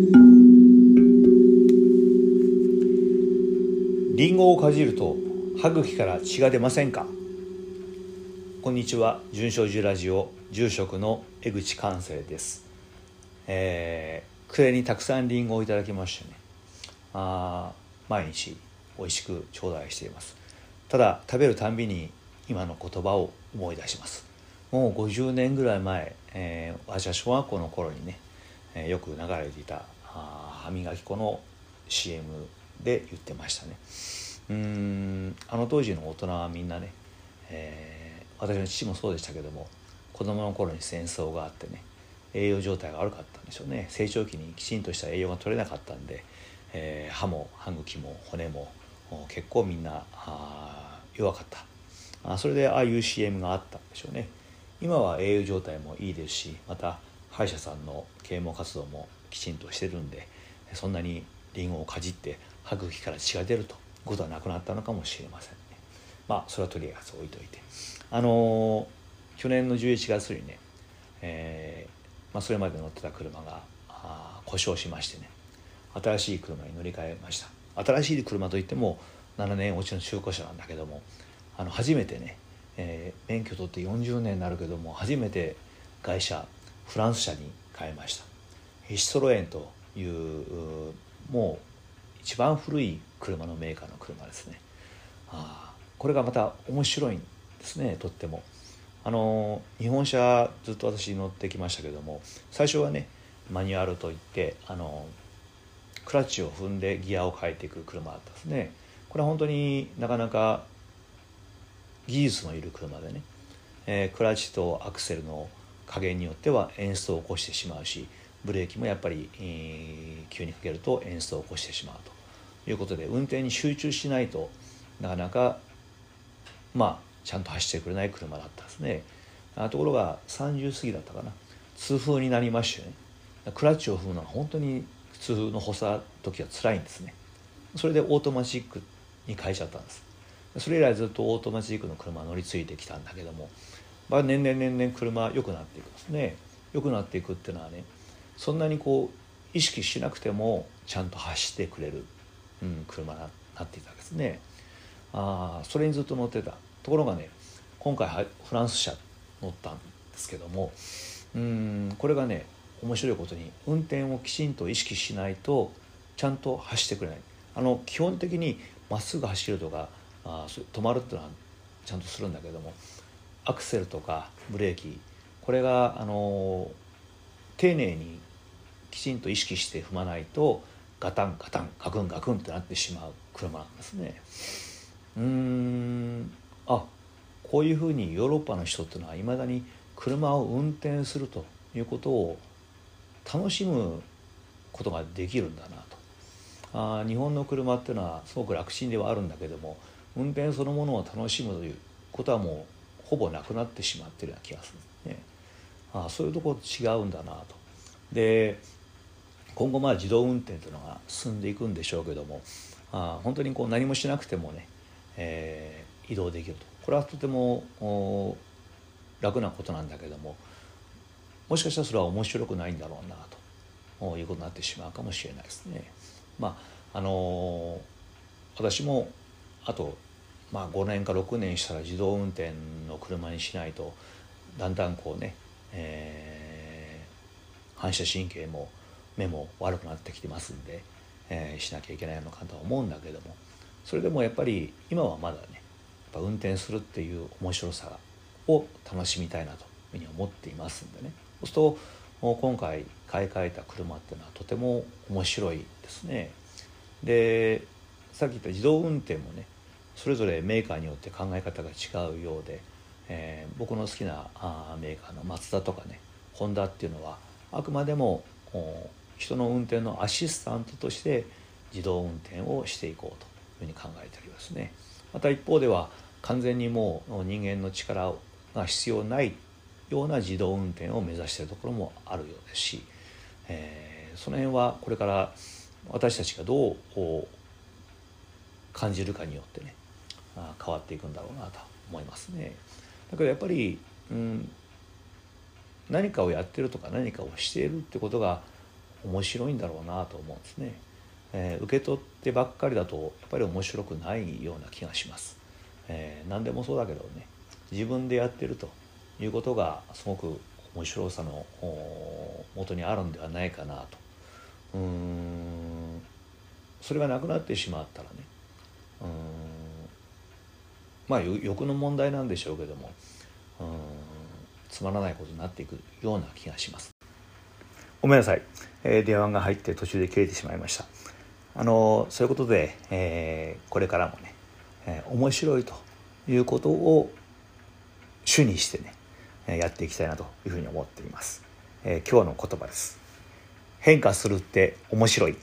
リンゴをかじると歯茎から血が出ませんか？こんにちは。純正寺ラジオ住職の江口寛生です。えー、暮れにたくさんリンゴをいただきましてね。あ毎日美味しく頂戴しています。ただ食べるたんびに今の言葉を思い出します。もう50年ぐらい前、えー、私は小学校の頃にね、えー、よく流れていたあ歯磨き粉の CM で言ってましたね。うんあの当時の大人はみんなね、えー、私の父もそうでしたけども子供の頃に戦争があってね栄養状態が悪かったんでしょうね。成長期にきちんとした栄養が取れなかったんで、えー、歯も歯茎も骨も結構みんな弱かった。あそれでああいう CM があったんでしょうね。今は栄養状態もいいですしまた歯医者さんの啓蒙活動もきちんとしてるんでそんなにリンゴをかじって歯茎から血が出るということはなくなったのかもしれませんね。まあそれはとりあえず置いといて。あのー、去年の11月にね、えーまあ、それまで乗ってた車があ故障しましてね新しい車に乗り換えました。新しい車といっても7年落ちの中古車なんだけどもあの初めてね、えー、免許取って40年になるけども初めて会社フランス車に変えました。シトロエンというもう一番古い車のメーカーの車ですね。あこれがまた面白いんですねとっても。あの日本車ずっと私乗ってきましたけども最初はねマニュアルといってあのクラッチを踏んでギアを変えていく車だったんですね。これは本当になかなか技術のいる車でね、えー、クラッチとアクセルの加減によっては演出を起こしてしまうしブレーキもやっぱり、えー、急にかけると演出を起こしてしまうということで運転に集中しないとなかなかまあちゃんと走ってくれない車だったんですね。あところが30過ぎだったかな。痛風になりましてね。クラッチを踏むのは本当に普通の歩さ時は辛いんですね。それでオートマチックに変えちゃったんです。それ以来ずっとオートマチックの車乗り継いできたんだけども、まあ、年々年々車良くなっていくんですね。良くなっていくっていうのはねそんなにこう意識しなくてもちゃんと走ってくれる、うん、車になっていたわけですね。あそれにずっと乗ってた。ところがね今回フランス車乗ったんですけどもうんこれがね面白いことに運転をきちんと意識しないとちゃんと走ってくれない。あの基本的にまっすぐ走るとかあ止まるっていうのはちゃんとするんだけどもアクセルとかブレーキこれがあの丁寧にきちんと意識して踏まないとガタンガタンガクンガクンってなってしまう車なんですね。うん。あこういうふうにヨーロッパの人っていうのはいまだに車を運転するということを楽しむことができるんだなと。あ日本の車っていうのはすごく楽ちんではあるんだけども運転そのものを楽しむということはもうほぼなくなってしまってるような気がするね。あそういうとこ違うんだなと。で今後まあ自動運転というのが進んでいくんでしょうけどもあ本当にこう何もしなくてもね、えー、移動できるとこれはとても楽なことなんだけどももしかしたらそれは面白くないんだろうなということになってしまうかもしれないですね。まああの私もあと、まあ、5年か6年したら自動運転の車にしないとだんだんこうね、えー、反射神経も目も悪くなってきてますんで、えー、しなきゃいけないのかとは思うんだけどもそれでもやっぱり今はまだねやっぱ運転するっていう面白さを楽しみたいなというふうに思っていますんでねそうすると今回買い替えた車っていうのはとても面白いですね。でさっき言った自動運転もねそれぞれメーカーによって考え方が違うようで、えー、僕の好きなあメーカーのマツダとかねホンダっていうのはあくまでも人の運転のアシスタントとして自動運転をしていこうというふうに考えておりますね。また一方では完全にもう人間の力が必要ないような自動運転を目指しているところもあるようですし、えー、その辺はこれから私たちがどう感じるかによってね変わっていくんだろうなと思いますね。だけどやっぱり、うん、何かをやってるとか何かをしているってことが面白いんだろうなと思うんですね、えー、受け取ってばっかりだとやっぱり面白くないような気がします、えー、何でもそうだけどね自分でやってるということがすごく面白さの元にあるんではないかなと。うんそれがなくなってしまったらねうんまあ欲の問題なんでしょうけどもうんつまらないことになっていくような気がします。ごめんなさい、え、電話が入って途中で切れてしまいました。あのそういうことで、えー、これからもね、えー、面白いということを主にしてねやっていきたいなというふうに思っています、えー、今日の言葉です。変化するって面白い。